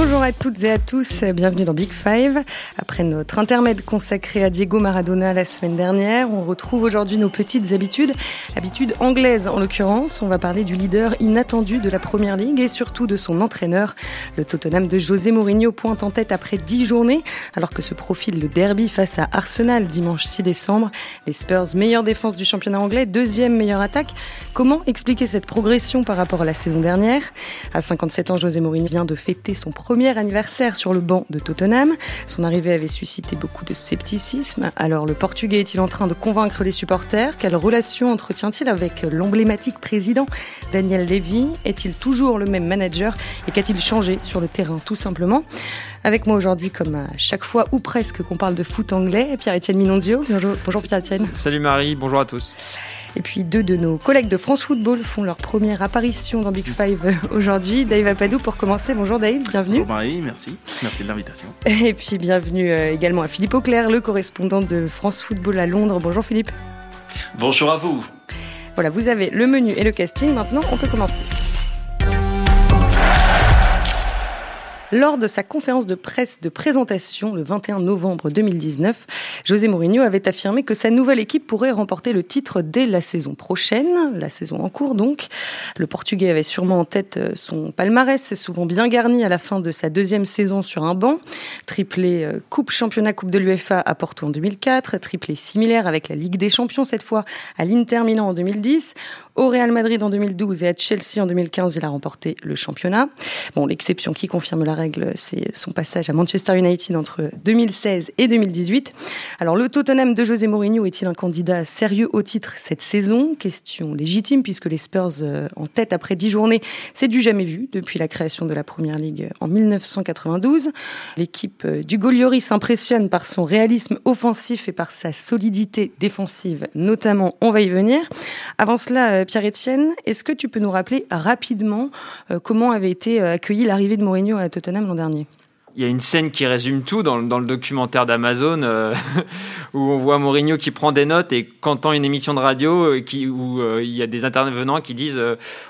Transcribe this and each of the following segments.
Bonjour à toutes et à tous, bienvenue dans Big Five. Après notre intermède consacré à Diego Maradona la semaine dernière, on retrouve aujourd'hui nos petites habitudes, habitudes anglaises en l'occurrence. On va parler du leader inattendu de la Première Ligue et surtout de son entraîneur. Le Tottenham de José Mourinho pointe en tête après 10 journées, alors que se profile le derby face à Arsenal dimanche 6 décembre. Les Spurs, meilleure défense du championnat anglais, deuxième meilleure attaque. Comment expliquer cette progression par rapport à la saison dernière? À 57 ans, José Mourinho vient de fêter son anniversaire sur le banc de Tottenham. Son arrivée avait suscité beaucoup de scepticisme. Alors le Portugais est-il en train de convaincre les supporters? Quelle relation entretient-il avec l'emblématique président Daniel Levy? Est-il toujours le même manager? Et qu'a-t-il changé sur le terrain tout simplement? Avec moi aujourd'hui, comme à chaque fois ou presque qu'on parle de foot anglais, Pierre-Etienne Minondio. Bonjour, bonjour Pierre-Etienne. Salut Marie, bonjour à tous. Et puis deux de nos collègues de France Football font leur première apparition dans Big Five aujourd'hui. Dave Apadou pour commencer. Bonjour Dave, bienvenue. Bonjour Marie, merci. Merci de l'invitation. Et puis bienvenue euh, également à Philippe Auclair, le correspondant de France Football à Londres. Bonjour Philippe. Bonjour à vous. Voilà, vous avez le menu et le casting. Maintenant, on peut commencer. Lors de sa conférence de presse de présentation le 21 novembre 2019, José Mourinho avait affirmé que sa nouvelle équipe pourrait remporter le titre dès la saison prochaine, la saison en cours donc. Le Portugais avait sûrement en tête euh, son palmarès, souvent bien garni à la fin de sa deuxième saison sur un banc. Triplé euh, Coupe Championnat Coupe de l'UEFA à Porto en 2004, triplé similaire avec la Ligue des Champions cette fois à l'Inter Milan en 2010. Au Real Madrid en 2012 et à Chelsea en 2015, il a remporté le championnat. Bon, l'exception qui confirme la règle, c'est son passage à Manchester United entre 2016 et 2018. Alors, le Tottenham de José Mourinho est-il un candidat sérieux au titre cette saison? Question légitime puisque les Spurs euh, en tête après 10 journées, c'est du jamais vu depuis la création de la Première Ligue en 1992. L'équipe euh, du Goliori s'impressionne par son réalisme offensif et par sa solidité défensive, notamment, on va y venir. Avant cela, euh, Pierre-Etienne, est-ce que tu peux nous rappeler rapidement euh, comment avait été euh, accueillie l'arrivée de Mourinho à Tottenham l'an dernier? Y a une scène qui résume tout dans, le documentaire d'Amazon euh, où on voit Mourinho qui prend des notes et qu'entend une émission de radio euh, où euh, il y a des intervenants qui disent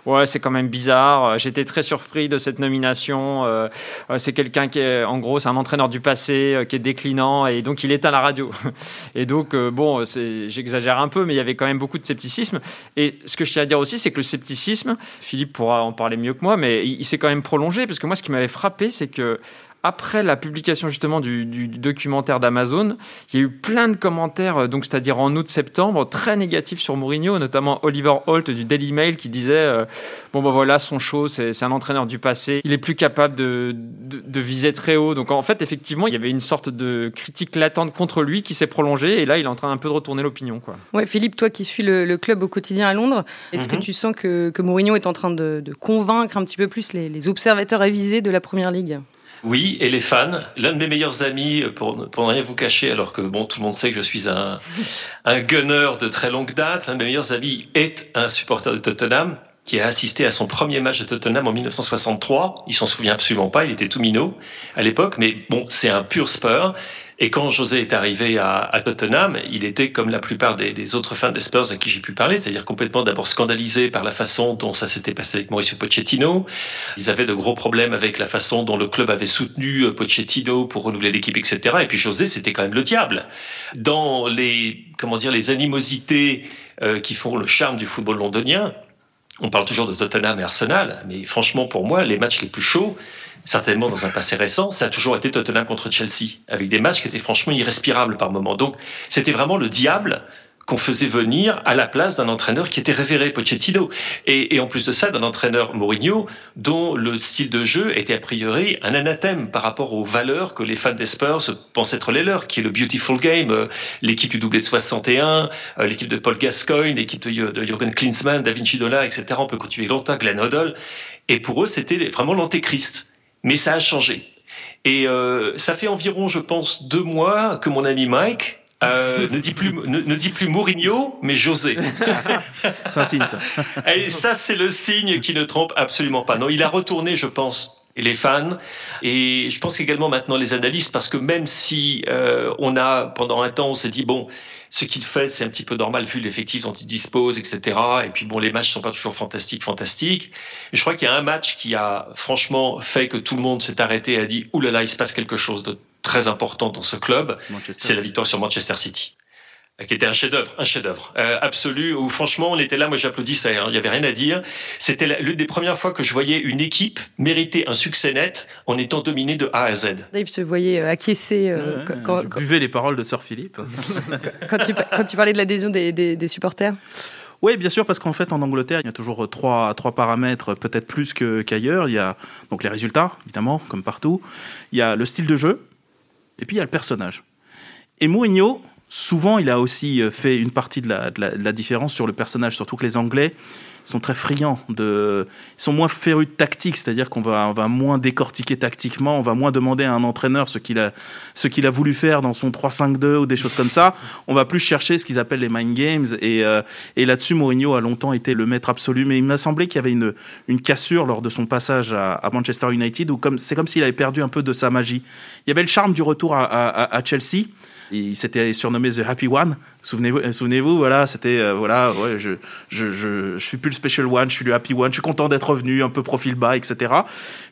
ouais c'est quand même bizarre j'étais très surpris de cette nomination c'est quelqu'un qui est en gros c'est un entraîneur du passé qui est déclinant et donc il éteint la radio. Et donc bon j'exagère un peu mais il y avait quand même beaucoup de scepticisme. Et ce que je tiens à dire aussi c'est que le scepticisme Philippe pourra en parler mieux que moi mais il, il s'est quand même prolongé parce que moi ce qui m'avait frappé c'est que après la publication justement du, documentaire d'Amazon, il y a eu plein de commentaires, euh, donc c'est-à-dire en août-septembre, très négatifs sur Mourinho, notamment Oliver Holt du Daily Mail qui disait euh, bon ben voilà son show, c'est un entraîneur du passé, il est plus capable de, de, viser très haut. Donc en fait effectivement il y avait une sorte de critique latente contre lui qui s'est prolongée et là il est en train un peu de retourner l'opinion quoi. Ouais Philippe, toi qui suis le, club au quotidien à Londres, est-ce que mhm. tu sens que, que, Mourinho est en train de, convaincre un petit peu plus les, les observateurs avisés de la Première Ligue? Oui, et les fans. L'un de mes meilleurs amis, pour, ne rien vous cacher, alors que bon, tout le monde sait que je suis un, un gunner de très longue date, l'un de mes meilleurs amis est un supporter de Tottenham qui a assisté à son premier match de Tottenham en 1963. Il s'en souvient absolument pas, il était tout minot à l'époque, mais bon, c'est un pur Spur. Et quand José est arrivé à, Tottenham, il était comme la plupart des, autres fans des Spurs à qui j'ai pu parler, c'est-à-dire complètement d'abord scandalisé par la façon dont ça s'était passé avec Mauricio Pochettino. Ils avaient de gros problèmes avec la façon dont le club avait soutenu euh, Pochettino pour renouveler l'équipe, etc. Et puis José, c'était quand même le diable. Dans les, comment dire, les animosités euh, qui font le charme du football londonien, on parle toujours de Tottenham et Arsenal, mais franchement, pour moi, les matchs les plus chauds, certainement dans un passé récent, ça a toujours été Tottenham contre Chelsea, avec des matchs qui étaient franchement irrespirables par moments. Donc, c'était vraiment le diable qu'on faisait venir à la place d'un entraîneur qui était révéré, Pochettino. Et, et en plus de ça, d'un entraîneur Mourinho, dont le style de jeu était a priori un anathème par rapport aux valeurs que les fans des Spurs pensent être les leurs, qui est le beautiful game, euh, l'équipe du doublé de 61, euh, l'équipe de Paul Gascoigne, l'équipe de, Jürgen Klinsmann, Da Vinci Dola, etc. On peut continuer longtemps, Glenn Hoddle. Et pour eux, c'était vraiment l'antéchrist. Mais ça a changé. Et euh, ça fait environ, je pense, deux mois que mon ami Mike euh, ne dit plus ne, dit plus Mourinho, mais José. c'est un signe ça. Et ça c'est le signe qui ne trompe absolument pas. Non, il a retourné, je pense, et les fans. Et je pense également maintenant les analystes, parce que même si euh, on a, pendant un temps, on s'est dit, bon, ce qu'il fait, c'est un petit peu normal vu l'effectif dont il dispose, etc. Et puis bon, les matchs sont pas toujours fantastiques, fantastiques. je crois qu'il y a un match qui a franchement fait que tout le monde s'est arrêté et a dit, oulala, là là, il se passe quelque chose de très important dans ce club. C'est la victoire sur Manchester City qui était un chef-d'œuvre, un chef-d'œuvre euh, absolu. Où franchement, on était là, moi j'applaudissais, hein, il n'y avait rien à dire. C'était l'une des premières fois que je voyais une équipe mériter un succès net en étant dominée de A à Z. Dave, je te voyais euh, acquiescer. Euh, quand, je buvais les paroles de Sir Philippe. quand, tu, quand, tu, parlais de l'adhésion des, des, supporters. Oui, bien sûr, parce qu'en fait, en Angleterre, il y a toujours trois, trois paramètres, peut-être plus qu'ailleurs. il y a donc les résultats, évidemment, comme partout. Il y a le style de jeu, et puis il y a le personnage. Et Mourinho, souvent, il a aussi euh, fait une partie de la, différence sur le personnage, surtout que les Anglais sont très friands de, ils sont moins férus de tactique, c'est-à-dire qu'on va, va moins décortiquer tactiquement, on va moins demander à un entraîneur ce qu'il a, ce qu'il a voulu faire dans son 3-5-2 ou des choses comme ça. On va plus chercher ce qu'ils appellent les mind games et, euh, et là-dessus, Mourinho a longtemps été le maître absolu, mais il m'a semblé qu'il y avait une, une cassure lors de son passage à, Manchester United où comme, c'est comme s'il avait perdu un peu de sa magie. Il y avait le charme du retour à, à Chelsea il s'était surnommé The Happy One. Souvenez-vous, euh, souvenez-vous voilà, c'était euh, voilà, ouais, je, je, je, je, suis plus le Special One, je suis le Happy One. Je suis content d'être revenu, un peu profil bas, etc.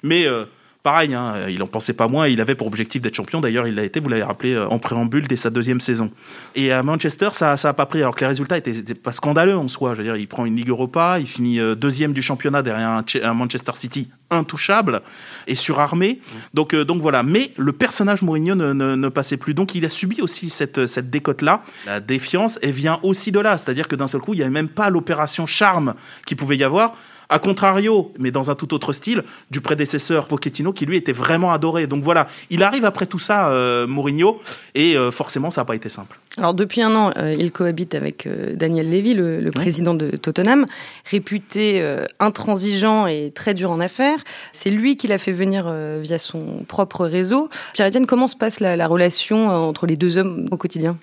Mais euh, pareil, hein, il en pensait pas moins. Il avait pour objectif d'être champion. D'ailleurs, il l'a été, vous l'avez rappelé, euh, en préambule dès sa deuxième saison. Et à Manchester, ça n'a pas pris. Alors que les résultats étaient, pas scandaleux en soi. Je veux dire, il prend une Ligue Europa, il finit euh, deuxième du championnat derrière un, Manchester City intouchable et surarmé. Donc, euh, donc voilà. Mais le personnage Mourinho ne, passait plus. Donc il a subi aussi cette, cette décote-là. La défiance, elle vient aussi de là. C'est-à-dire que d'un seul coup, il n'y avait même pas l'opération charme qui pouvait y avoir. A contrario, mais dans un tout autre style, du prédécesseur Pochettino qui lui était vraiment adoré. Donc voilà, il arrive après tout ça, euh, Mourinho, et euh, forcément ça n'a pas été simple. Alors depuis un an, euh, il cohabite avec Daniel Levy, le, président de Tottenham, réputé intransigeant et très dur en affaires. C'est lui qui l'a fait venir via son propre réseau. Pierre-Étienne, comment se passe la relation entre les deux hommes au quotidien?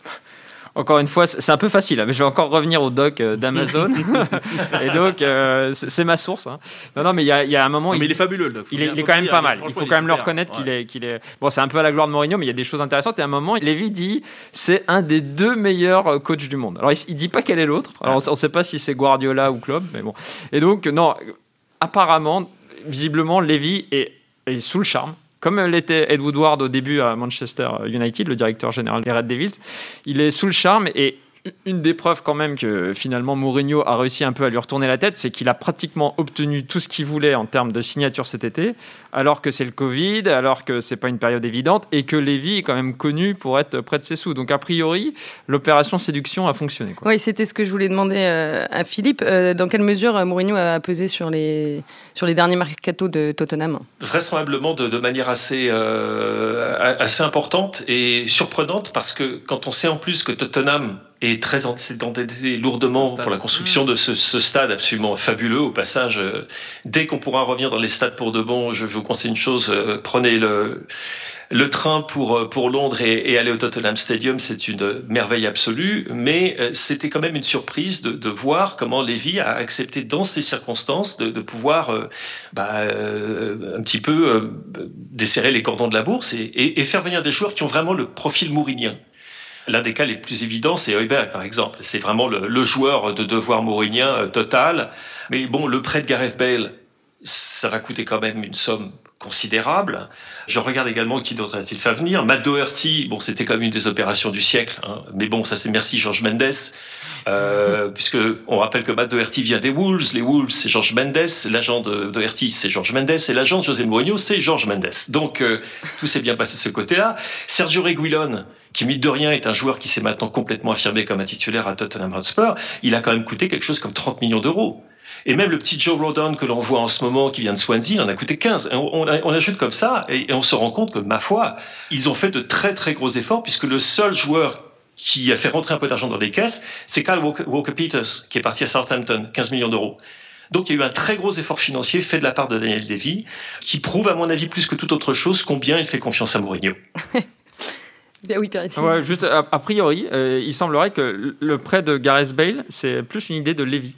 Encore une fois, c'est un peu facile, hein, mais je vais encore revenir au doc euh, d'Amazon. et donc, euh, c'est ma source. Hein. Non, non, mais il y, a un moment. mais il, est fabuleux, le doc. Il, est, quand même pas mal. Il faut quand même le reconnaître qu'il est, qu'il est. Bon, c'est un peu à la gloire de Mourinho, mais il y a des choses intéressantes. Et à un moment, Lévy dit c'est un des deux meilleurs euh, coachs du monde. Alors, il, il dit pas quel est l'autre. Alors, on ne sait pas si c'est Guardiola ou Klopp, mais bon. Et donc, non, apparemment, visiblement, Lévy est, est sous le charme comme l'était Ed Woodward au début à Manchester United, le directeur général des Red Devils. Il est sous le charme et une des preuves quand même que finalement Mourinho a réussi un peu à lui retourner la tête, c'est qu'il a pratiquement obtenu tout ce qu'il voulait en termes de signature cet été, alors que c'est le Covid, alors que c'est pas une période évidente et que Lévy est quand même connu pour être près de ses sous. Donc a priori, l'opération séduction a fonctionné. Oui, c'était ce que je voulais demander euh, à Philippe. Euh, dans quelle mesure euh, Mourinho a pesé sur les, sur les derniers mercato de Tottenham? Vraisemblablement de, de manière assez, assez importante et surprenante parce que quand on sait en plus que Tottenham et très endetté lourdement pour la construction de ce, ce, stade absolument fabuleux. Au passage, euh, dès qu'on pourra revenir dans les stades pour de bon, je, je vous conseille une chose, euh, prenez le, le train pour, euh, pour Londres et, et aller au Tottenham Stadium, c'est une merveille absolue, mais c'était quand même une surprise de, de, voir comment Lévy a accepté dans ces circonstances de, de pouvoir bah, un petit peu desserrer les cordons de la bourse et, et, et, faire venir des joueurs qui ont vraiment le profil mourinien. L'un des cas les plus évidents, c'est Heuberg, par exemple. C'est vraiment le, joueur de devoir mourinien euh, total. Mais bon, le prêt de Gareth Bale, ça va coûter quand même une somme considérable. Je regarde également qui d'autre a-t-il fait venir. Matt Doherty, bon, c'était quand même une des opérations du siècle, hein. mais bon, ça c'est merci Georges Mendes, euh, puisque on rappelle que Matt Doherty vient des Wolves. Les Wolves, c'est Georges Mendes, l'agent de Doherty, c'est Georges Mendes, et l'agent de José Mourinho, c'est Georges Mendes. Donc euh, tout s'est bien passé de ce côté-là. Sergio Reguilon, qui mine de rien est un joueur qui s'est maintenant complètement affirmé comme un titulaire à Tottenham Hotspur, il a quand même coûté quelque chose comme 30 millions d'euros. Et même le petit Joe Rodon que l'on voit en ce moment, qui vient de Swansea, il en a coûté 15. On, on, ajoute comme ça, et, on se rend compte que, ma foi, ils ont fait de très très gros efforts, puisque le seul joueur qui a fait rentrer un peu d'argent dans les caisses, c'est Kyle Walker-Peters, qui est parti à Southampton, 15 millions d'euros. Donc il y a eu un très gros effort financier fait de la part de Daniel Levy, qui prouve, à mon avis, plus que toute autre chose, combien il fait confiance à Mourinho. Bien oui, ouais, juste a, priori, euh, il semblerait que le prêt de Gareth Bale, c'est plus une idée de Levy.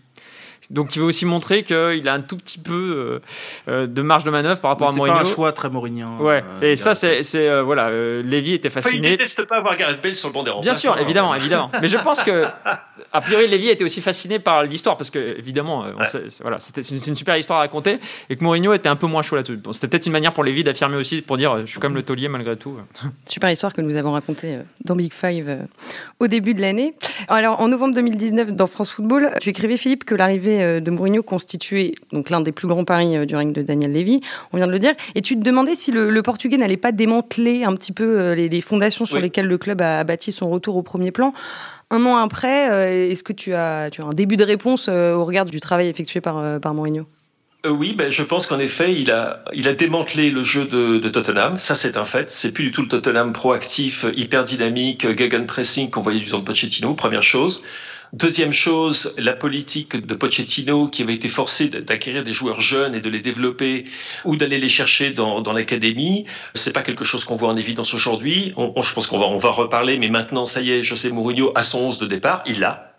Donc il veut aussi montrer qu'il a un tout petit peu de marge de manœuvre par rapport à Mourinho. C'est pas un choix très mourinien. Ouais. et ça, c'est, voilà, Lévy était fasciné. Enfin, il déteste pas avoir Gareth Bale sur le banc des Bien sûr, évidemment, évidemment. Mais je pense que a priori, Lévy était aussi fasciné par l'histoire parce que évidemment, voilà, c'était c'est une super histoire à raconter et que Mourinho était un peu moins chaud là-dessus. c'était peut-être une manière pour Lévy d'affirmer aussi pour dire, je suis comme le taulier malgré tout. Super histoire que nous avons racontée dans Big Five au début de l'année. Alors, en novembre 2019, dans France Football, tu écrivais, Philippe, que l'arrivée euh, de Mourinho constituait donc l'un des plus grands paris euh, du règne de Daniel Levy. On vient de le dire. Et tu te demandais si le, Portugais n'allait pas démanteler un petit peu euh, les, fondations sur lesquelles le club a bâti son retour au premier plan. Un an après, est-ce que tu as, tu as un début de réponse au regard du travail effectué par, par Mourinho? Oui, ben, je pense qu'en effet, il a, il a démantelé le jeu de, de Tottenham. Ça, c'est un fait. C'est plus du tout le Tottenham proactif, hyper dynamique, gegenpressing qu'on voyait du temps de Pochettino, première chose. Deuxième chose, la politique de Pochettino qui avait été forcé d'acquérir des joueurs jeunes et de les développer ou d'aller les chercher dans, dans l'académie, c'est pas quelque chose qu'on voit en évidence aujourd'hui. je pense qu'on va, on va reparler, mais maintenant, ça y est, José Mourinho a son 11 de départ, il l'a.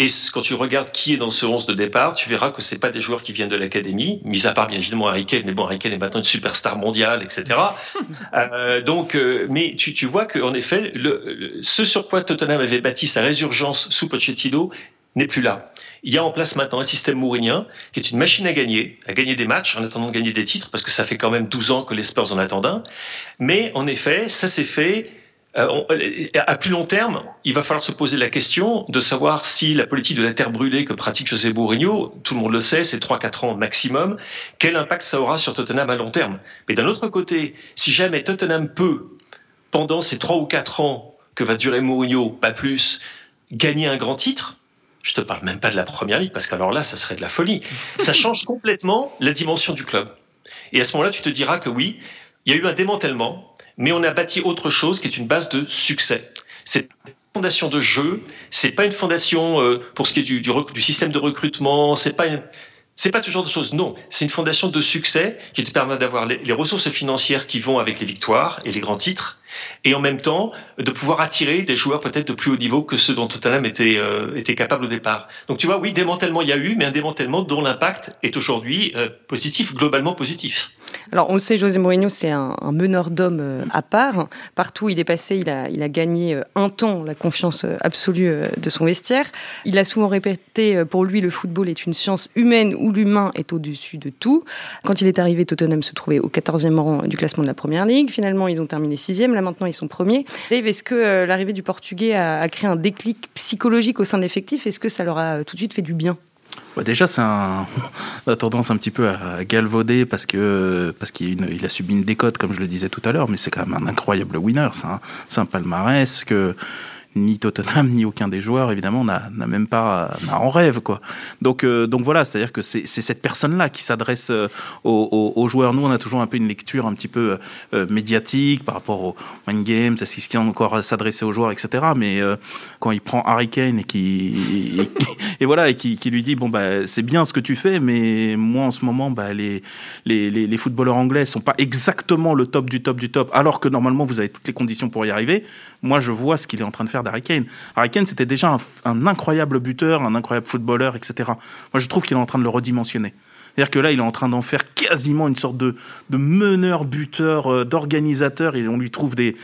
Et quand tu regardes qui est dans ce 11 de départ, tu verras que c'est pas des joueurs qui viennent de l'académie, mis à part bien évidemment Harry Kane, mais bon, Harry Kane est maintenant une superstar mondiale, etc. euh, donc, euh, mais tu, tu vois qu'en effet, le, ce sur quoi Tottenham avait bâti sa résurgence sous Pochettino n'est plus là. Il y a en place maintenant un système mourinien qui est une machine à gagner, à gagner des matchs en attendant de gagner des titres, parce que ça fait quand même 12 ans que les Spurs en attendent un. Mais en effet, ça s'est fait à plus long terme, il va falloir se poser la question de savoir si la politique de la terre brûlée que pratique José Mourinho, tout le monde le sait, c'est 3-4 ans maximum, quel impact ça aura sur Tottenham à long terme? Mais d'un autre côté, si jamais Tottenham peut, pendant ces 3 ou 4 ans que va durer Mourinho, pas plus, gagner un grand titre, je te parle même pas de la première ligue, parce qu'alors là, ça serait de la folie. Ça change complètement la dimension du club. Et à ce moment-là, tu te diras que oui, il y a eu un démantèlement, mais on a bâti autre chose qui est une base de succès. C'est une fondation de jeu, c'est pas une fondation euh, pour ce qui est du, du, du système de recrutement, c'est pas une, c'est pas toujours de choses. Non, c'est une fondation de succès qui te permet d'avoir les, ressources financières qui vont avec les victoires et les grands titres, et en même temps de pouvoir attirer des joueurs peut-être de plus haut niveau que ceux dont Tottenham était, euh, était capable au départ. Donc tu vois, oui, démantèlement il y a eu, mais un démantèlement dont l'impact est aujourd'hui euh, positif, globalement positif. Alors on le sait, José Mourinho, c'est un, un, meneur d'hommes euh, à part. Partout où il est passé, il a, il a gagné un temps la confiance absolue de son vestiaire. Il a souvent répété, pour lui, le football est une science humaine où l'humain est au-dessus de tout. Quand il est arrivé, Tottenham se trouvait au 14e rang du classement de la Première Ligue. Finalement, ils ont terminé 6e. Maintenant, ils sont premiers. Dave, est-ce que l'arrivée du Portugais a, créé un déclic psychologique au sein de l'effectif? Est-ce que ça leur a tout de suite fait du bien? Bah déjà, c'est a tendance un petit peu à galvauder parce que parce qu'il il a subi une décote, comme je le disais tout à l'heure, mais c'est quand même un incroyable winner. C'est un, un palmarès que ni Tottenham ni aucun des joueurs évidemment n'a même pas en rêve quoi. Donc euh, donc voilà, c'est-à-dire que c'est cette personne-là qui s'adresse euh, aux, joueurs. Nous on a toujours un peu une lecture un petit peu euh, médiatique par rapport au mind games, est-ce qu'il a encore s'adresser aux joueurs etc. Mais quand il prend Harry Kane et qui et, voilà et qui, qui, lui dit bon bah c'est bien ce que tu fais, mais moi en ce moment bah les les, les, les footballeurs anglais sont pas exactement le top du top du top, alors que normalement vous avez toutes les conditions pour y arriver. Moi je vois ce qu'il est en train de faire d'Harry Kane. Harry c'était déjà un, incroyable buteur, un incroyable footballeur, etc. Moi, je trouve qu'il est en train de le redimensionner. C'est-à-dire que là, il est en train d'en faire quasiment une sorte de, de meneur, buteur, euh, d'organisateur, et on lui trouve des,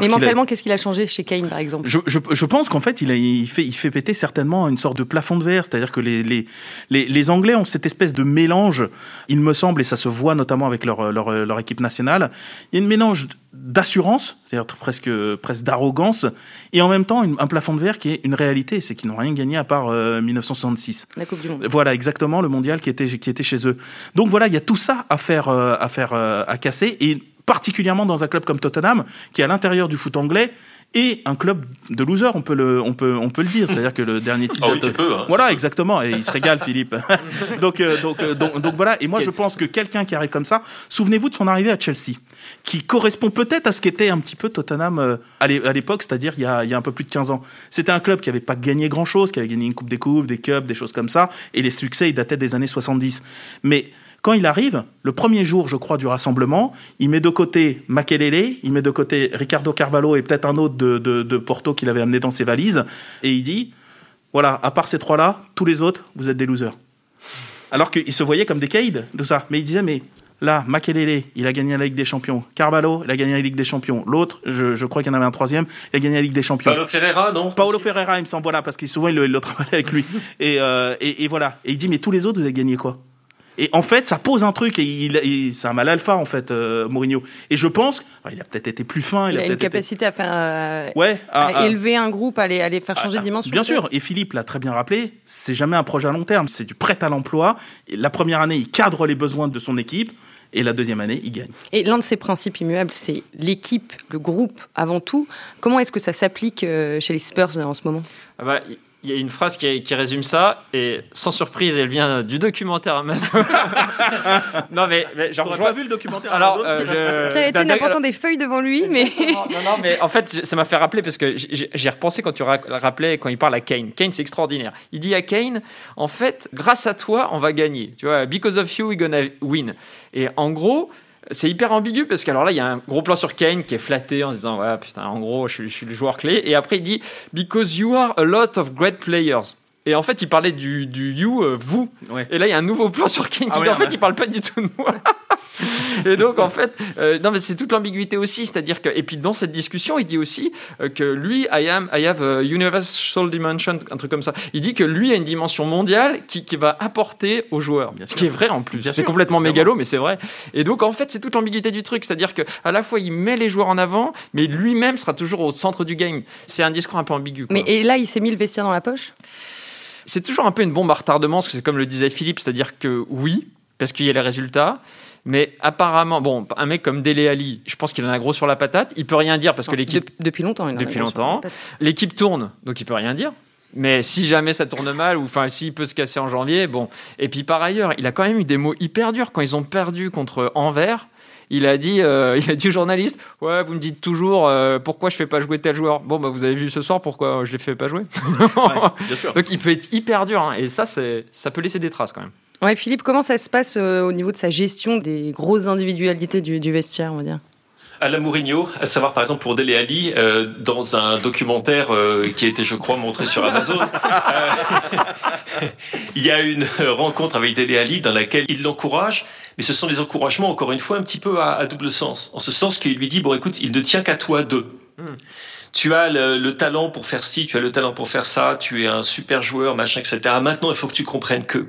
mais mentalement, qu'est-ce qu'il a changé chez Kane, par exemple? Je, je, je, pense qu'en fait, il, a, il, fait, il fait péter certainement une sorte de plafond de verre. C'est-à-dire que les, les, les, les, Anglais ont cette espèce de mélange, il me semble, et ça se voit notamment avec leur, leur, leur équipe nationale. Il y a une mélange d'assurance, c'est-à-dire presque, presque d'arrogance, et en même temps un plafond de verre qui est une réalité, c'est qu'ils n'ont rien gagné à part 1966. Euh, La Coupe du Monde. Voilà, exactement, le mondial qui était, qui était chez eux. Donc voilà, il y a tout ça à faire, euh, à, faire euh, à casser, et particulièrement dans un club comme Tottenham, qui est à l'intérieur du foot anglais, et un club de losers, on peut le, on peut, on peut le dire. C'est-à-dire que le dernier titre. Oh hein. Voilà, exactement. Et il se régale, Philippe. donc, euh, donc, euh, donc, donc, voilà. Et moi, je pense que quelqu'un qui arrive comme ça, souvenez-vous de son arrivée à Chelsea, qui correspond peut-être à ce qu'était un petit peu Tottenham euh, à l'époque, c'est-à-dire il, y a, il y a un peu plus de 15 ans. C'était un club qui n'avait pas gagné grand-chose, qui avait gagné une Coupe des Coupes, des Cups, des choses comme ça. Et les succès, ils dataient des années 70. Mais quand il arrive, le premier jour, je crois, du rassemblement, il met de côté Makelele, il met de côté Ricardo Carvalho et peut-être un autre de, de, Porto qu'il avait amené dans ses valises, et il dit, voilà, à part ces trois-là, tous les autres, vous êtes des losers. Alors qu'ils se voyaient comme des caïds, tout ça. Mais il disait, mais là, Makelele, il a gagné la Ligue des Champions. Carvalho, il a gagné la Ligue des Champions. L'autre, je, je crois qu'il y en avait un troisième, il a gagné la Ligue des Champions. Paulo Ferreira, non? Paolo Ferreira, il me semble, voilà, parce qu'il souvent il le, il le travaillait avec lui. Et, euh, et, et voilà. Et il dit, mais tous les autres, vous avez gagné quoi? Et en fait, ça pose un truc, et, il, il- c'est un mal alpha, en fait, euh, Mourinho. Et je pense, alors, il a peut-être été plus fin, il, Il a une été- capacité à faire euh, Ouais, à- à à- élever un groupe, à les, à les faire changer ah, de dimension. Bien sûr, et Philippe l'a très bien rappelé, c'est jamais un projet à long terme, c'est du prêt à l'emploi. Et La première année, il cadre les besoins de son équipe, et la deuxième année, il gagne. Et l'un de ces principes immuables, c'est l'équipe, le groupe avant tout. Comment est-ce que ça s'applique euh, chez les Spurs en ce moment? Ah bah, il y a une phrase qui, qui résume ça, et sans surprise, elle vient du documentaire Amazon. non, mais, mais genre, T'aurais pas vu le documentaire Alors, Amazon euh, je- Pierre Etienne d'un- n'a pas tant des feuilles devant lui, mais non, non, mais en fait, ça m'a fait rappeler parce que j'ai repensé quand tu ra- rappelais quand il parle à Kane. Kane, c'est extraordinaire. Il dit à Kane, en fait, grâce à toi, on va gagner. Tu vois, because of you, we're gonna win. Et en gros, c'est hyper ambigu parce qu'alors là, il y a un gros plan sur Kane qui est flatté en se disant, ouais, putain, en gros, je suis, je suis le joueur clé. Et après, il dit, because you are a lot of great players. Et en fait, il parlait du, du you, euh, vous. Ouais. Et là, il y a un nouveau plan sur qui Ah dit, ouais, en fait, ouais. il parle pas du tout de moi. Et donc, en fait, euh, non, mais c'est toute l'ambiguïté aussi. C'est-à-dire que, et puis dans cette discussion, il dit aussi euh, que lui, I, am, I have a universal dimension, un truc comme ça. Il dit que lui a une dimension mondiale qui, qui va apporter aux joueurs. Bien Ce sûr. qui est vrai en plus. C'est complètement mégalo, mais c'est vrai. Et donc, en fait, c'est toute l'ambiguïté du truc. C'est-à-dire que à la fois, il met les joueurs en avant, mais lui-même sera toujours au centre du game. C'est un discours un peu ambigu. quoi. mais et là, il s'est mis le vestiaire dans la poche? C'est toujours un peu une bombe à retardement, parce que c'est comme le disait Philippe, c'est-à-dire que oui, parce qu'il y a les résultats, mais apparemment, bon, un mec comme Dele Ali, je pense qu'il en a gros sur la patate, il peut rien dire parce que l'équipe dep- depuis longtemps. il en a Depuis longtemps. l'équipe tourne, donc il peut rien dire. Mais si jamais ça tourne mal, ou enfin s'il peut se casser en janvier, bon. Et puis par ailleurs, il a quand même eu des mots hyper durs quand ils ont perdu contre Anvers. Il a dit, euh, il a dit aux journalistes, ouais, vous me dites toujours euh, pourquoi je fais pas jouer tel joueur. Bon, bah vous avez vu ce soir pourquoi je les fais pas jouer. Ouais, bien sûr. donc il peut être hyper dur, hein, et ça, ça peut laisser des traces quand même. Ouais, Philippe, comment ça se passe euh, au niveau de sa gestion des grosses individualités du, du vestiaire, on va dire? À la Mourinho, à savoir par exemple pour Dele Ali, euh, dans un documentaire euh, qui a été, je crois, montré sur Amazon, euh, il y a une rencontre avec Dele Ali dans laquelle il l'encourage, mais ce sont des encouragements, encore une fois, un petit peu à, à double sens. En ce sens qu'il lui dit, bon écoute, il ne tient qu'à toi deux. Hmm. Tu as le, le talent pour faire ci, tu as le talent pour faire ça, tu es un super joueur, machin, etc. Maintenant, il faut que tu comprennes que.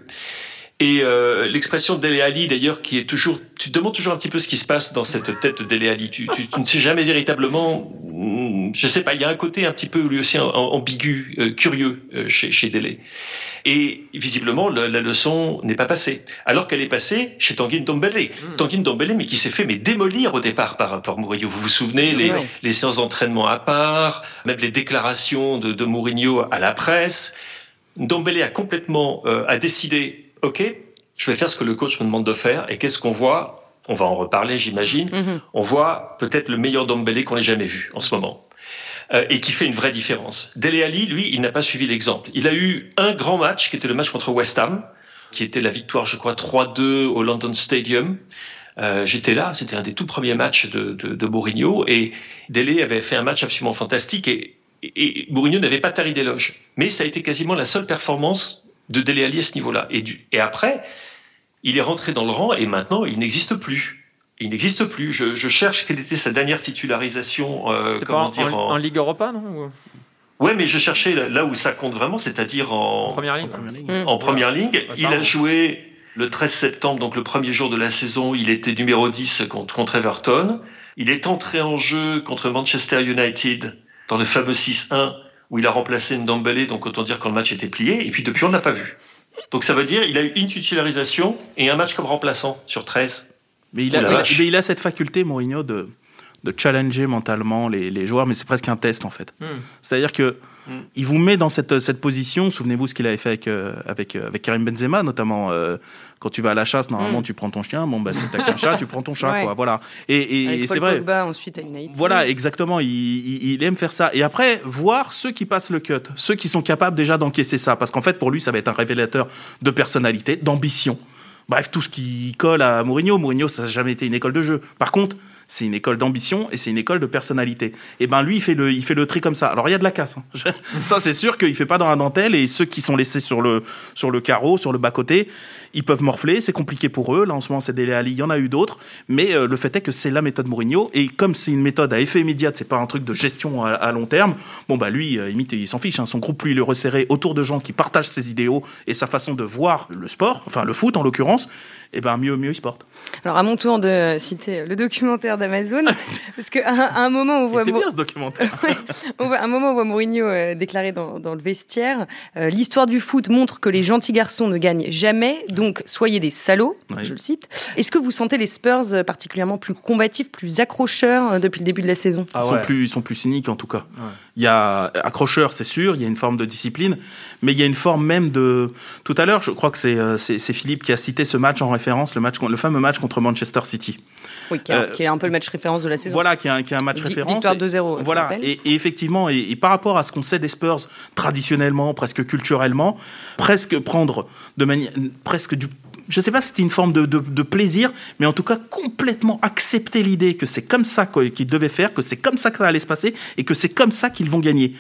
Et euh, l'expression de Dele Ali, d'ailleurs, qui est toujours, tu te demandes toujours un petit peu ce qui se passe dans cette tête de Dele Ali. Tu, tu, tu ne sais jamais véritablement, hmm, je sais pas, il y a un côté un petit peu lui aussi am- ambigu, euh, curieux euh, chez, chez Dele. Et visiblement, le- la leçon n'est pas passée. Alors qu'elle est passée chez Tanguy Ndombele. Mm. Tanguy Ndombele, mais qui s'est fait mais démolir au départ par, par Mourinho. Vous vous souvenez, les, les séances d'entraînement à part, même les déclarations de, de Mourinho à la presse. Ndombele a complètement euh, a décidé, ok, je vais faire ce que le coach me demande de faire. Et qu'est-ce qu'on voit? On va en reparler, j'imagine. Mhm. On voit peut-être le meilleur Ndombele qu'on ait jamais vu en ce moment. Euh, et qui fait une vraie différence. Dele Ali, lui, il n'a pas suivi l'exemple. Il a eu un grand match, qui était le match contre West Ham, qui était la victoire, je crois, 3-2 au London Stadium. Euh, J'étais là, c'était un des tout premiers matchs de, de, de Mourinho, et Dele avait fait un match absolument fantastique, et, et, et Mourinho n'avait pas tari d'éloges. Mais ça a été quasiment la seule performance de Dele Ali à ce niveau-là. Et, du- et après, il est rentré dans le rang, et maintenant, il n'existe plus. Il n'existe plus. Je, je cherche quelle était sa dernière titularisation. Euh, pas comment en, dire en- en- en Ligue Europa, non Ou- Ouais, mais je cherchais là- là où ça compte vraiment, c'est-à-dire En en, première ligne. En première ligne. Mm. en première ligne. Ouais, ça Il a joué le 13 septembre, donc le premier jour de la saison. Il était numéro 10 contre, contre Everton. Il est entré en jeu contre Manchester United dans le fameux 6-1 où il a remplacé Ndombele, donc autant dire quand le match était plié. Et puis depuis, on n'a pas vu. Donc ça veut dire il a eu une titularisation et un match comme remplaçant sur 13. Mais il Oh a, la mais- vache. mais il a cette faculté, Mourinho, de, de challenger mentalement les, les joueurs, mais c'est presque un test en fait. Hmm. C'est-à-dire que Mm. il vous met dans cette, cette position. Souvenez-vous ce qu'il avait fait avec, euh, avec, euh, avec Karim Benzema, notamment euh, quand tu vas à la chasse, normalement Mm. tu prends ton chien. Bon, bah, si t'as qu'un chat, tu prends ton chat, Ouais. quoi. Voilà. Et, et- et c'est vrai. Pogba, ensuite à United. Voilà, exactement. Il, il- il aime faire ça. Et après, voir ceux qui passent le cut, ceux qui sont capables déjà d'encaisser ça. Parce qu'en fait, pour lui, ça va être un révélateur de personnalité, d'ambition. Bref, tout ce qui colle à Mourinho. Mourinho, ça n'a jamais été une école de jeu. Par contre, c'est une école d'ambition et c'est une école de personnalité. Et ben lui, il fait le, il fait le tri comme ça. Alors il y a de la casse. hein. ça, c'est sûr qu'il fait pas dans la dentelle et ceux qui sont laissés sur le, sur le carreau, sur le bas côté, ils peuvent morfler. C'est compliqué pour eux. Là, en ce moment, c'est des Ali. Il y en a eu d'autres, mais euh, le fait est que c'est la méthode Mourinho et comme c'est une méthode à effet immédiat, c'est pas un truc de gestion à, à long terme. Bon bah lui, euh, limite, il s'en fiche. Hein. Son groupe, lui, il est resserré autour de gens qui partagent ses idéaux et sa façon de voir le sport, enfin le foot en l'occurrence. Et ben mieux, mieux il se porte. Alors à mon tour de citer le documentaire d'Amazon, parce qu'à un, moment on voit, C'était bien ce documentaire. Ouais, on voit, à un moment on voit Mourinho euh, déclarer dans, dans le vestiaire euh, l'histoire du foot montre que les gentils garçons ne gagnent jamais, donc soyez des salauds. Je le cite. Est-ce que vous sentez les Spurs euh, particulièrement plus combatifs, plus accrocheurs euh, depuis le début de la saison? Ah ils, sont ouais. plus, ils sont plus cyniques en tout cas. Ouais. Il y a accrocheur, c'est sûr, il y a une forme de discipline, mais il y a une forme même de. Tout à l'heure, je crois que c'est euh, Philippe qui a cité ce match en référence, le, match, le fameux match contre Manchester City. Oui, qui est, Euh, qui est un peu le match référence de la saison. Voilà, qui est un, qui est un match Vi- référence. victoire Et- 2-0, je Voilà, et, et effectivement, et, et par rapport à ce qu'on sait des Spurs traditionnellement, presque culturellement, presque prendre de manière, presque du, je sais pas si c'était une forme de, de- de plaisir, mais en tout cas complètement accepter l'idée que c'est comme ça qu'ils devaient faire, que c'est comme ça que ça allait se passer, et que c'est comme ça qu'ils vont gagner.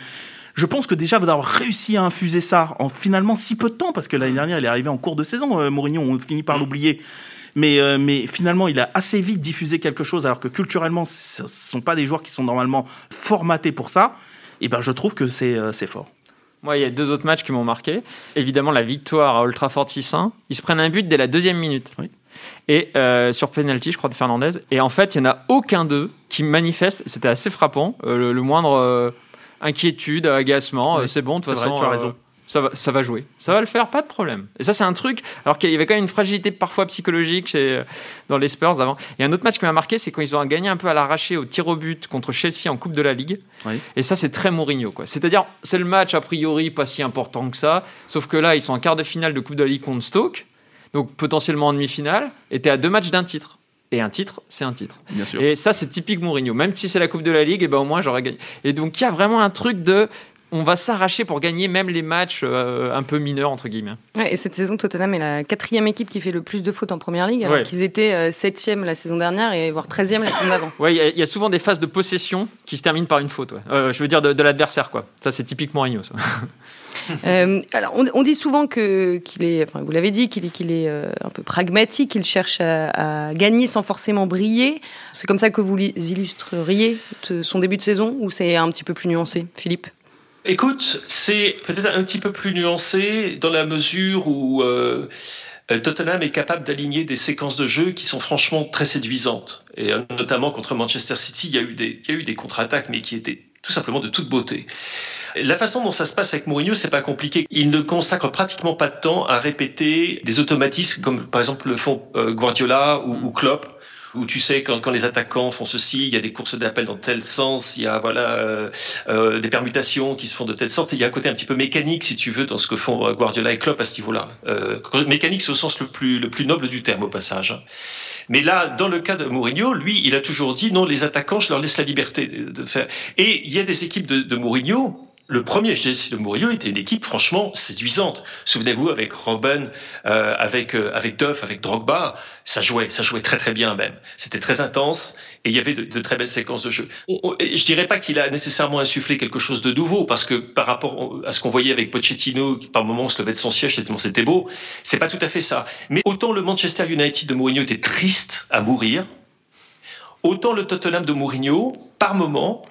Je pense que déjà d'avoir réussi à infuser ça en finalement si peu de temps, parce que l'année dernière il est arrivé en cours de saison, euh, Mourinho, on finit par l'oublier. Mais, euh, mais finalement, il a assez vite diffusé quelque chose, alors que culturellement, ce ne sont pas des joueurs qui sont normalement formatés pour ça. Et ben, je trouve que c'est euh, c'est fort. Moi, il y a deux autres matchs qui m'ont marqué. Évidemment, la victoire à Old Trafford 6-1. Ils se prennent un but dès la deuxième minute. Oui. Et euh, sur penalty, je crois, de Fernandez. Et en fait, il n'y en a aucun d'eux qui manifeste, c'était assez frappant, euh, le, le moindre euh, inquiétude, agacement. Oui. c'est bon, de toute vrai, façon. tu as raison. Ça va, ça va jouer. Ça va le faire, pas de problème. Et ça, c'est un truc. Alors qu'il y avait quand même une fragilité parfois psychologique chez, dans les Spurs avant. Et un autre match qui m'a marqué, c'est quand ils ont gagné un peu à l'arraché au tir au but contre Chelsea en Coupe de la Ligue. Oui. Et ça, c'est très Mourinho. quoi. C'est-à-dire, c'est le match a priori pas si important que ça. Sauf que là, ils sont en quart de finale de Coupe de la Ligue contre Stoke. Donc potentiellement en demi-finale. Et t'es à deux matchs d'un titre. Et un titre, c'est un titre. Bien sûr. Et ça, c'est typique Mourinho. Même si c'est la Coupe de la Ligue, et ben au moins j'aurais gagné. Et donc il y a vraiment un truc de. On va s'arracher pour gagner même les matchs euh, un peu mineurs, entre guillemets. Ouais, et cette saison, Tottenham est la quatrième équipe qui fait le plus de fautes en première ligue, alors Ouais. qu'ils étaient euh, septième la saison dernière et voire treizième la saison d'avant. Ouais, il y a- il y, a souvent des phases de possession qui se terminent par une faute. ouais. Euh, je veux dire de, de l'adversaire, quoi. Ça, c'est typique Mourinho, ça. Euh, alors, on, on dit souvent que qu'il est, enfin, vous l'avez dit, qu'il est, qu'il est un peu pragmatique, qu'il cherche à, à gagner sans forcément briller. C'est comme ça que vous illustreriez son début de saison, ou c'est un petit peu plus nuancé, Philippe? Écoute, c'est peut-être un petit peu plus nuancé dans la mesure où euh, Tottenham est capable d'aligner des séquences de jeu qui sont franchement très séduisantes. Et euh, notamment contre Manchester City, il y a eu des, contre-attaques, mais qui étaient tout simplement de toute beauté. La façon dont ça se passe avec Mourinho, c'est pas compliqué. Il ne consacre pratiquement pas de temps à répéter des automatismes comme par exemple le font euh, Guardiola ou Klopp où tu sais quand, les attaquants font ceci, il y a des courses d'appel dans tel sens, il y a voilà euh, euh, des permutations qui se font de telle sorte. Il y a un côté un petit peu mécanique, si tu veux, dans ce que font Guardiola et Klopp à ce niveau-là. Euh, mécanique, c'est au sens le plus le plus noble du terme au passage. hein. Mais là, dans le cas de Mourinho, lui, il a toujours dit non, les attaquants, je leur laisse la liberté de, de faire. Et il y a des équipes de, de Mourinho. Le premier Chelsea de Mourinho était une équipe franchement séduisante. Souvenez-vous avec Robben, euh, avec euh, avec Duff, avec Drogba, ça jouait, ça jouait très très bien même. C'était très intense et il y avait de, de très belles séquences de jeu. Et je dirais pas qu'il a nécessairement insufflé quelque chose de nouveau parce que par rapport à ce qu'on voyait avec Pochettino, qui par moments se levait de son siège c'était beau, c'est pas tout à fait ça. Mais autant le Manchester United de Mourinho était triste à mourir, autant le Tottenham de Mourinho, par moment,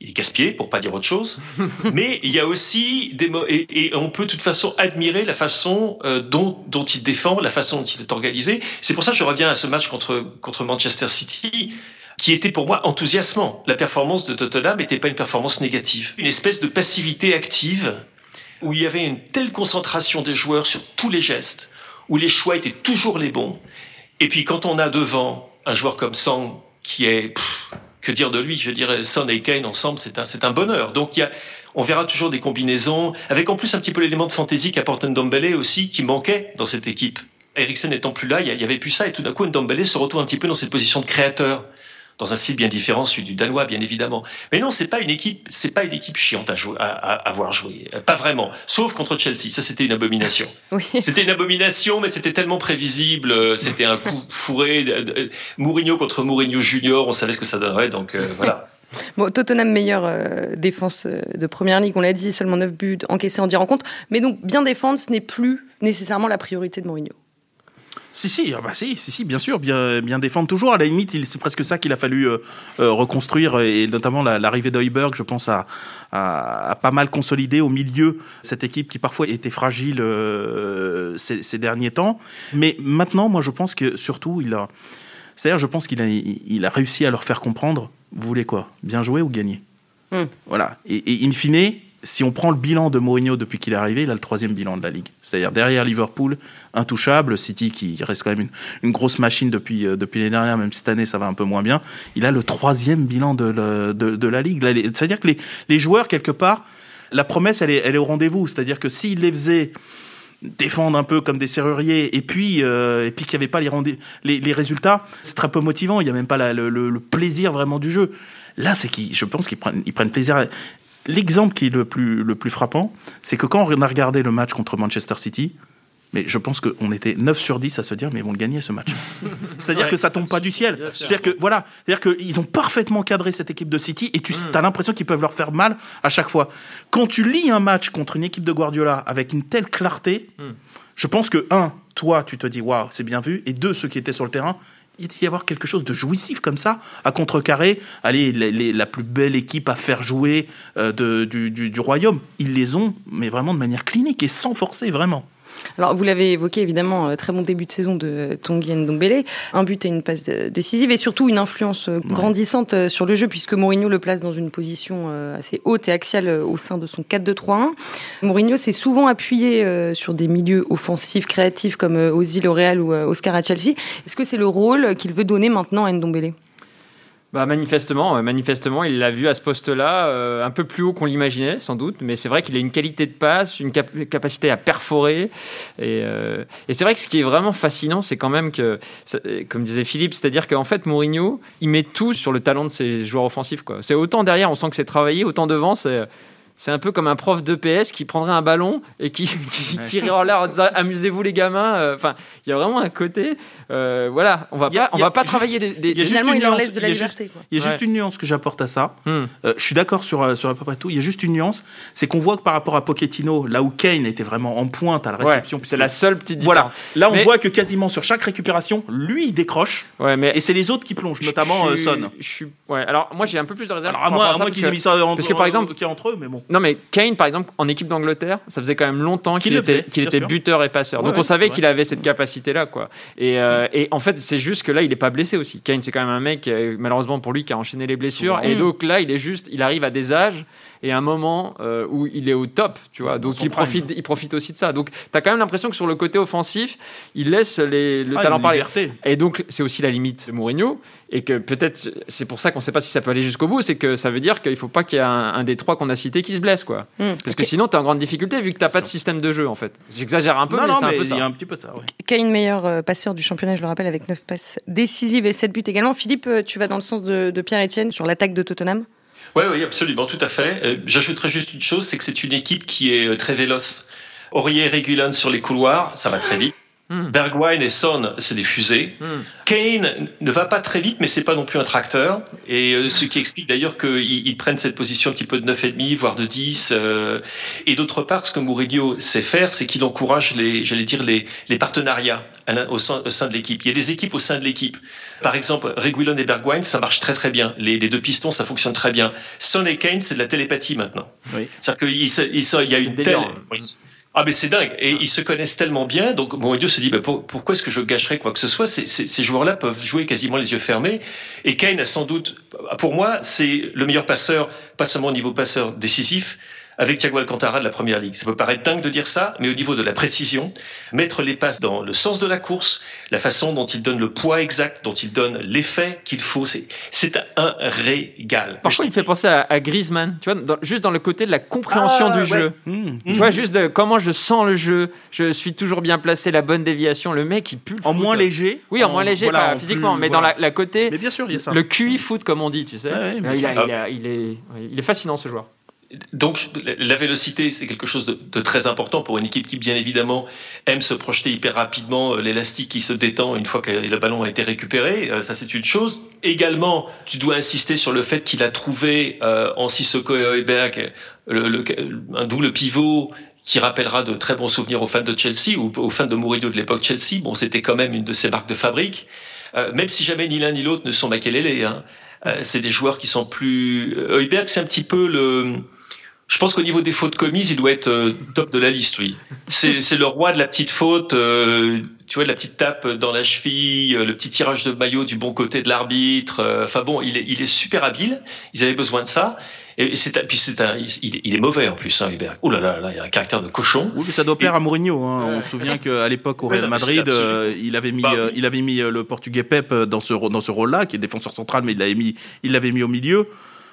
il est casse-pied, pour pas dire autre chose, mais il y a aussi des et, et on peut de toute façon admirer la façon euh, dont, dont il défend, la façon dont il est organisé. C'est pour ça que je reviens à ce match contre, contre Manchester City, qui était pour moi enthousiasmant. La performance de Tottenham n'était pas une performance négative, une espèce de passivité active où il y avait une telle concentration des joueurs sur tous les gestes, où les choix étaient toujours les bons. Et puis quand on a devant un joueur comme Sang qui est pff, que dire de lui? Je dirais Son et Kane ensemble, c'est un, c'est un bonheur. Donc il y a, on verra toujours des combinaisons, avec en plus un petit peu l'élément de fantaisie qu'apporte Ndombele aussi, qui manquait dans cette équipe. Eriksen n'étant plus là, il y a- il y avait plus ça, et tout d'un coup Ndombele se retrouve un petit peu dans cette position de créateur dans un style bien différent, celui du danois, bien évidemment. Mais non, c'est pas une équipe, c'est pas une équipe chiante à, jouer, à, avoir joué, pas vraiment. Sauf contre Chelsea, ça c'était une abomination. Oui. C'était une abomination, mais c'était tellement prévisible. C'était un coup fourré. Mourinho contre Mourinho Junior, on savait ce que ça donnerait, donc voilà. Bon, Tottenham, meilleure euh, défense euh, de première ligue, on l'a dit, seulement 9 buts encaissés en 10 rencontres. Mais donc, bien défendre, ce n'est plus nécessairement la priorité de Mourinho. Si, si, ah bah si, si, si, bien sûr, bien, bien défendre toujours. À la limite, c'est presque ça qu'il a fallu euh, reconstruire, et notamment l'arrivée d'Oiberg, je pense, a, a, pas mal consolidé au milieu cette équipe qui parfois était fragile ces, ces, derniers temps. Mais maintenant, moi, je pense que surtout, il a. C'est-à-dire, je pense qu'il a, il a réussi à leur faire comprendre vous voulez quoi? Bien jouer ou gagner hmm. Voilà. Et, in fine, si on prend le bilan de Mourinho depuis qu'il est arrivé, il a le troisième bilan de la Ligue. C'est-à-dire derrière Liverpool, intouchable, City qui reste quand même une, grosse machine depuis, euh, depuis l'année dernière, même cette année ça va un peu moins bien, il a le troisième bilan de, de, la Ligue. C'est-à-dire que les, joueurs, quelque part, la promesse, elle est, au rendez-vous. C'est-à-dire que s'il les faisait défendre un peu comme des serruriers et puis euh, et puis qu'il n'y avait pas les, résultats c'est très peu motivant il n'y a même pas le, plaisir vraiment du jeu là c'est qui je pense qu'ils prennent ils prennent plaisir l'exemple qui est le plus le plus frappant c'est que quand on a regardé le match contre Manchester City mais je pense qu'on était 9 sur 10 à se dire, mais ils vont le gagner ce match. C'est-à-dire que ça tombe pas du ciel. C'est-à-dire que, voilà, c'est-à-dire qu'ils ont parfaitement cadré cette équipe de City et tu mm. as l'impression qu'ils peuvent leur faire mal à chaque fois. Quand tu lis un match contre une équipe de Guardiola avec une telle clarté, mm. je pense que, un, toi, tu te dis, waouh, c'est bien vu, et deux, ceux qui étaient sur le terrain, il y avoir quelque chose de jouissif comme ça, à contrecarrer, allez, la plus belle équipe à faire jouer euh, du royaume. Ils les ont, mais vraiment de manière clinique et sans forcer, vraiment. Alors, vous l'avez évoqué, évidemment, euh, très bon début de saison de Tanguy Ndombele. Un but et une passe décisive et surtout une influence euh, grandissante euh, sur le jeu puisque Mourinho le place dans une position assez haute et axiale au sein de son 4-2-3-1. Mourinho s'est souvent appuyé sur des milieux offensifs, créatifs comme Ozil au Real ou Oscar à Chelsea. Est-ce que c'est le rôle qu'il veut donner maintenant à Ndombele? Bah manifestement, manifestement, il l'a vu à ce poste-là, euh, un peu plus haut qu'on l'imaginait, sans doute. Mais c'est vrai qu'il a une qualité de passe, une capacité à perforer. Et, euh, et c'est vrai que ce qui est vraiment fascinant, c'est quand même que, comme disait Philippe, c'est-à-dire qu'en fait, Mourinho, il met tout sur le talent de ses joueurs offensifs. C'est autant derrière, on sent que c'est travaillé, autant devant, c'est c'est un peu comme un prof de PS qui prendrait un ballon et qui, tirerait en l'air en disant amusez-vous les gamins. Euh, enfin, il y a vraiment un côté. Euh, voilà, on va pas, on va pas travailler des. Finalement, il en laisse de la liberté. Il y a juste une nuance que j'apporte à ça. Hmm. Euh, je suis d'accord sur, sur à peu près tout. Il y a juste une nuance, c'est qu'on voit que par rapport à Pochettino, là où Kane était vraiment en pointe à la réception. c'est la seule petite différence. Voilà. Là, on voit que quasiment sur chaque récupération, lui, il décroche. Ouais, mais et c'est les autres qui plongent, notamment Son. Je suis. Ouais. Alors moi, j'ai un peu plus de réserve. Alors moi, moi qu'ils aient mis ça en, parce que par exemple, entre eux, mais bon. Non mais Kane, par exemple, en équipe d'Angleterre, ça faisait quand même longtemps qu'il était, était buteur et passeur. Donc on savait qu'il avait cette capacité-là, quoi. Et, euh, et, en fait, c'est juste que là, il n'est pas blessé aussi. Kane, c'est quand même un mec, euh, malheureusement pour lui, qui a enchaîné les blessures. Et donc là, il est juste, il arrive à des âges et un moment euh, où il est au top, tu vois. Donc il profite, il profite aussi de ça. Donc tu as quand même l'impression que sur le côté offensif, il laisse les, le ah, talent parler. Et donc c'est aussi la limite de Mourinho. Et que peut-être, c'est pour ça qu'on ne sait pas si ça peut aller jusqu'au bout, c'est que ça veut dire qu'il ne faut pas qu'il y ait un, des trois qu'on a cités qui se blesse, quoi. Hmm. Parce que sinon, tu es en grande difficulté vu que tu n'as pas de système de jeu, en fait. J'exagère un peu, mais c'est un peu ça. Il y a un petit peu de ça, ouais. Kane, meilleur euh, passeur du championnat, je le rappelle, avec 9 passes décisives et 7 buts également? Philippe, euh, tu vas dans le sens de, de Pierre-Etienne sur l'attaque de Tottenham? Oui, oui, absolument, tout à fait. Euh, j'ajouterais juste une chose, c'est que c'est une équipe qui est très véloce. Aurier et sur les couloirs, ça va très vite. Hmm. Bergwijn et Son, c'est des fusées. Hmm. Kane ne va pas très vite, mais c'est pas non plus un tracteur. Et euh, ce qui explique d'ailleurs qu'ils prennent cette position un petit peu de 9,5, voire de 10. Euh. et d'autre part, ce que Mourinho sait faire, c'est qu'il encourage les, j'allais dire, les, les partenariats au sein, au sein de l'équipe. Il y a des équipes au sein de l'équipe. Par exemple, Reguilon et Bergwijn, ça marche très très bien. Les, les, deux pistons, ça fonctionne très bien. Son et Kane, c'est de la télépathie maintenant. Oui. C'est-à-dire qu'il il, y a une telle... Ah mais c'est dingue. Et ils se connaissent tellement bien donc Mourinho se dit bah, pourquoi est-ce que je gâcherais quoi que ce soit? Ces joueurs-là peuvent jouer quasiment les yeux fermés. Et Kane a sans doute pour moi c'est le meilleur passeur pas seulement au niveau passeur décisif avec Thiago Alcantara de la Première Ligue. Ça peut paraître dingue de dire ça, mais au niveau de la précision, mettre les passes dans le sens de la course, la façon dont il donne le poids exact, dont il donne l'effet qu'il faut, c'est un régal. Parfois, il fait penser à, Griezmann, tu vois, juste dans le côté de la compréhension ah, du jeu. Mmh. Tu vois, juste de comment je sens le jeu, je suis toujours bien placé, la bonne déviation, le mec, il pue. En moins léger Oui, en, moins léger, pas physiquement, mais dans la, côté. Mais bien sûr, il y a ça. Le QI foot, comme on dit, tu sais. il, est, il est fascinant ce joueur donc la vélocité, c'est quelque chose de, très important pour une équipe qui, bien évidemment, aime se projeter hyper rapidement, euh, l'élastique qui se détend une fois que le ballon a été récupéré, euh, ça c'est une chose. Également, tu dois insister sur le fait qu'il a trouvé euh, en Sissoko et Heuberg un double pivot qui rappellera de très bons souvenirs aux fans de Chelsea ou aux fans de Mourinho de l'époque Chelsea. Bon, c'était quand même une de ses marques de fabrique. même si jamais ni l'un ni l'autre ne sont Makelele, hein, c'est des joueurs qui sont plus... Heuberg, c'est un petit peu le je pense qu'au niveau des fautes commises, il doit être euh, top de la liste, oui. C'est le roi de la petite faute, euh, tu vois, de la petite tape dans la cheville, euh, le petit tirage de maillot du bon côté de l'arbitre. Enfin bon, il est, il est super habile. Ils avaient besoin de ça. Et c'est puis c'est un, il, est mauvais en plus, hein, Hubert. Ouh là là, là, il a un caractère de cochon. Oui, mais ça doit plaire à Mourinho. Hein. On se souvient qu'à l'époque au Real Madrid, il avait mis, bah il avait mis le Portugais Pep dans ce dans ce rôle-là, qui est défenseur central, mais il l'avait mis, il l'avait mis au milieu.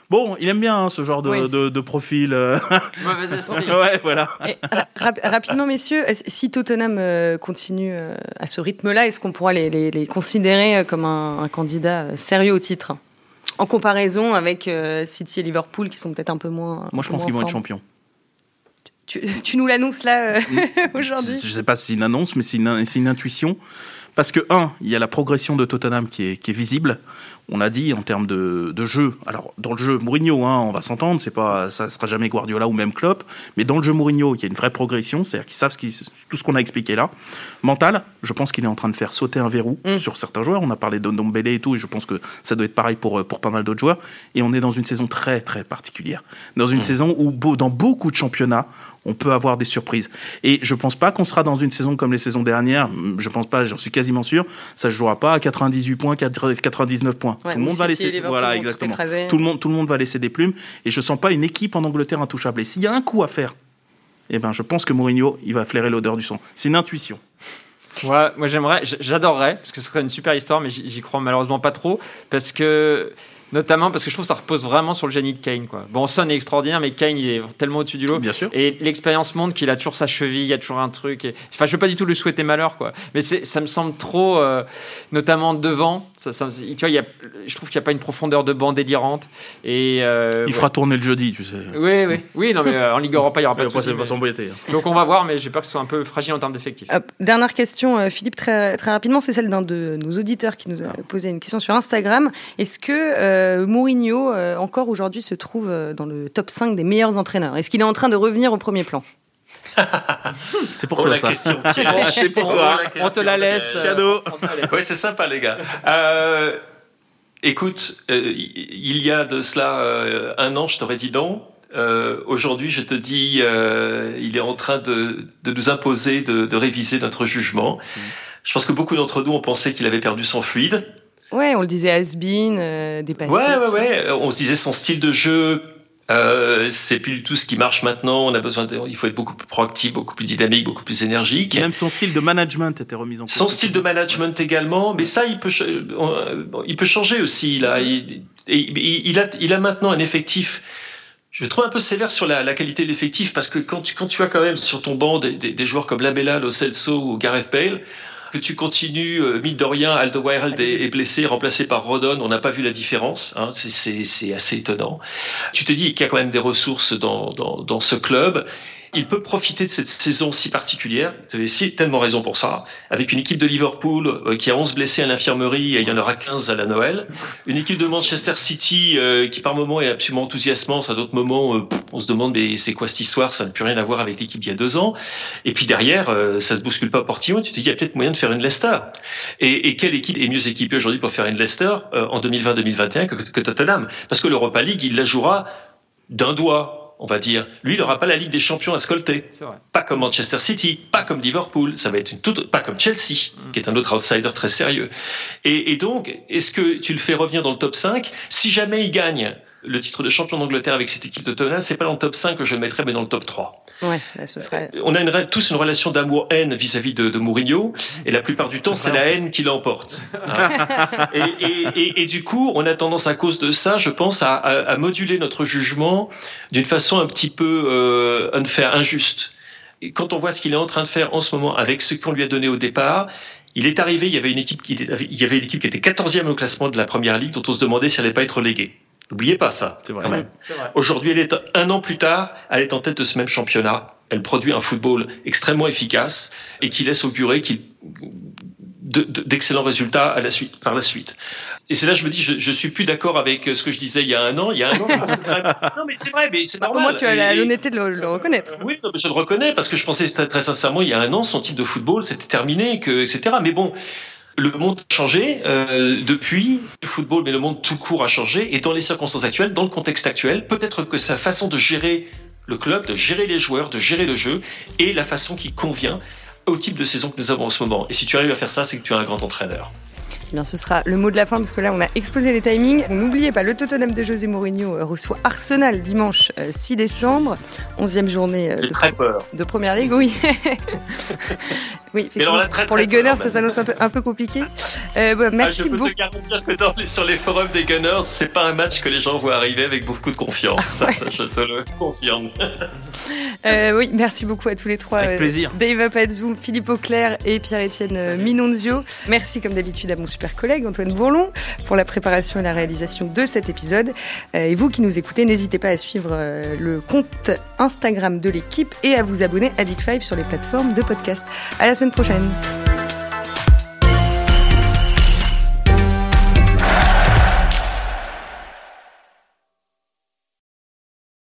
Bon, il aime bien hein, ce genre de, profil. Euh. Mauvais esprit. ouais, voilà. rapidement, messieurs, si Tottenham euh, continue euh, à ce rythme-là, est-ce qu'on pourra les, considérer comme un, candidat sérieux au titre? En comparaison avec City et Liverpool, qui sont peut-être un peu moins. Moi, je pense qu'ils vont être champions. Tu, nous l'annonces là mm. aujourd'hui? Je ne sais pas si c'est une annonce, mais c'est une, une, intuition. Parce que, un, il y a la progression de Tottenham qui est, qui est visible on a dit en termes de, jeu. Alors dans le jeu Mourinho, hein, on va s'entendre, c'est pas, ça sera jamais Guardiola ou même Klopp, mais dans le jeu Mourinho, il y a une vraie progression, c'est-à-dire qu'ils savent ce tout ce qu'on a expliqué là. Mental, je pense qu'il est en train de faire sauter un verrou mm. sur certains joueurs. On a parlé de Ndombele et tout, et je pense que ça doit être pareil pour pour pas mal d'autres joueurs. Et on est dans une saison très très particulière, dans une mm. saison où dans beaucoup de championnats on peut avoir des surprises. Et je pense pas qu'on sera dans une saison comme les saisons dernières. Je pense pas, j'en suis quasiment sûr. Ça se jouera pas à 98 points, 99 points. tout le monde va laisser, voilà, exactement. Tout le monde, tout le monde va laisser des plumes. Et je sens pas une équipe en Angleterre intouchable. Et s'il y a un coup à faire, eh ben, je pense que Mourinho, il va flairer l'odeur du sang. C'est une intuition. Ouais, moi j'aimerais, j'adorerais, parce que ce serait une super histoire, mais j'y crois malheureusement pas trop, parce que Notamment parce que je trouve que ça repose vraiment sur le génie de Kane. Quoi. Bon, Son est extraordinaire, mais Kane, il est tellement au-dessus du lot. Bien sûr. Et l'expérience montre qu'il a toujours sa cheville, il y a toujours un truc. Et... Enfin, je veux pas du tout lui souhaiter malheur, quoi. Mais ça me semble trop, euh, notamment devant. Ça, tu vois, y a, je trouve qu'il n'y a pas une profondeur de banc délirante. Et, euh, il fera tourner le jeudi, tu sais. Oui, oui. Oui, non, mais euh, en Ligue Europa, il n'y aura pas de soucis. Hein. Donc on va voir, mais j'ai peur que ce soit un peu fragile en termes d'effectifs. dernière question, Philippe, très, très rapidement. C'est celle d'un de nos auditeurs qui nous a posé une question sur Instagram. Est-ce que Mourinho euh, encore aujourd'hui, se trouve euh, dans le top 5 des meilleurs entraîneurs. Est-ce qu'il est en train de revenir au premier plan? C'est pour toi ça. c'est pour toi. On te la laisse. Euh, Cadeau. Oui, c'est sympa les gars. écoute, il y a de cela un an, je t'aurais dit non. Aujourd'hui, je te dis, il est en train de, nous imposer de, réviser notre jugement. Mm. Je pense que beaucoup d'entre nous ont pensé qu'il avait perdu son fluide. Ouais, on le disait Asbin, euh, dépassé. Ouais, ouais, ouais. On se disait son style de jeu, euh, c'est plus du tout ce qui marche maintenant. On a besoin, de, il faut être beaucoup plus proactif, beaucoup plus dynamique, beaucoup plus énergique. Même son style de management était remis en cause. Son style de management également, mais ça, il peut, il peut changer aussi. Là, il, il, a, il a maintenant un effectif. Je trouve un peu sévère sur la, la qualité de l'effectif parce que quand tu, quand tu as quand même sur ton banc des, des, des joueurs comme Lamela, Lo Celso ou Gareth Bale, que tu continues, euh, mine de rien, Alderweireld est, blessé, remplacé par Rodon, on n'a pas vu la différence, hein, c'est assez étonnant. Tu te dis qu'il y a quand même des ressources dans, dans, dans ce club, il peut profiter de cette saison si particulière. Vous avez tellement raison pour ça. Avec une équipe de Liverpool euh, qui a 11 blessés à l'infirmerie et il y en aura 15 à la Noël. Une équipe de Manchester City euh, qui par moments est absolument enthousiasmante. À d'autres moments, euh, on se demande mais c'est quoi cette histoire? Ça n'a plus rien à voir avec l'équipe d'il y a deux ans. Et puis derrière, ça se bouscule pas Portillon. Tu te dis il y a peut-être moyen de faire une Leicester. Et, quelle équipe est mieux équipée aujourd'hui pour faire une Leicester en 2020-2021 que, que Tottenham? Parce que l'Europa League, il la jouera d'un doigt on va dire. Lui, il n'aura pas la Ligue des Champions à scolter. Pas comme Manchester City, pas comme Liverpool. Ça va être une toute, pas comme Chelsea, mm. qui est un autre outsider très sérieux. Et, donc, est-ce que tu le fais revenir dans le top 5 Si jamais il gagne le titre de champion d'Angleterre avec cette équipe de Tottenham, c'est pas dans le top 5 que je le mettrais, mais dans le top 3. Ouais, là, ce serait... On a une, tous une relation d'amour-haine vis-à-vis de, de, Mourinho, et la plupart du temps, c'est la haine qui l'emporte. Hein. et, et, et, et, du coup, on a tendance à cause de ça, je pense, à, à, à moduler notre jugement d'une façon un petit peu euh, unfair, injuste. Et quand on voit ce qu'il est en train de faire en ce moment avec ce qu'on lui a donné au départ, il est arrivé, il y avait une équipe qui était, il y avait une équipe qui était 14e au classement de la première ligue, dont on se demandait si elle n'allait pas être léguée. N'oubliez pas ça. C'est vrai. Quand même. Aujourd'hui, elle est un an plus tard, elle est en tête de ce même championnat. Elle produit un football extrêmement efficace et qui laisse augurer qu'il d'excellents résultats à la suite, par la suite. Et c'est là que je me dis, je, je suis plus d'accord avec ce que je disais il y a un an. Il y a un an, non mais c'est vrai, mais c'est bah, normal. Moi, tu as l'honnêteté de le, le, reconnaître. Oui, non, mais je le reconnais parce que je pensais très, très sincèrement, il y a un an, son type de football, c'était terminé, que, etc. Mais bon, le monde a changé euh, depuis le football, mais le monde tout court a changé. Et dans les circonstances actuelles, dans le contexte actuel, peut-être que sa façon de gérer le club, de gérer les joueurs, de gérer le jeu, est la façon qui convient au type de saison que nous avons en ce moment. Et si tu arrives à faire ça, c'est que tu es un grand entraîneur. Eh bien, ce sera le mot de la fin parce que là, on a exposé les timings. N'oubliez pas, le Tottenham de José Mourinho reçoit Arsenal dimanche 6 décembre, 11e journée de, très peur. de Première Ligue. Oui, oui alors là, très, pour très les Gunners, peur, ça s'annonce un peu, un peu compliqué. Euh, voilà, merci ah, je peux beaucoup. te garantir que dans les, sur les forums des Gunners, c'est pas un match que les gens voient arriver avec beaucoup de confiance. ça, ça, je te le confirme. Euh, oui, merci beaucoup à tous les trois. Avec euh, plaisir. Dave Apadzoum, Philippe Auclair et Pierre-Étienne Minonzio. Merci comme d'habitude à mon super collègue Antoine Bourlon pour la préparation et la réalisation de cet épisode. Euh, et vous qui nous écoutez, n'hésitez pas à suivre euh, le compte Instagram de l'équipe et à vous abonner à Big Five sur les plateformes de podcast. À la semaine prochaine.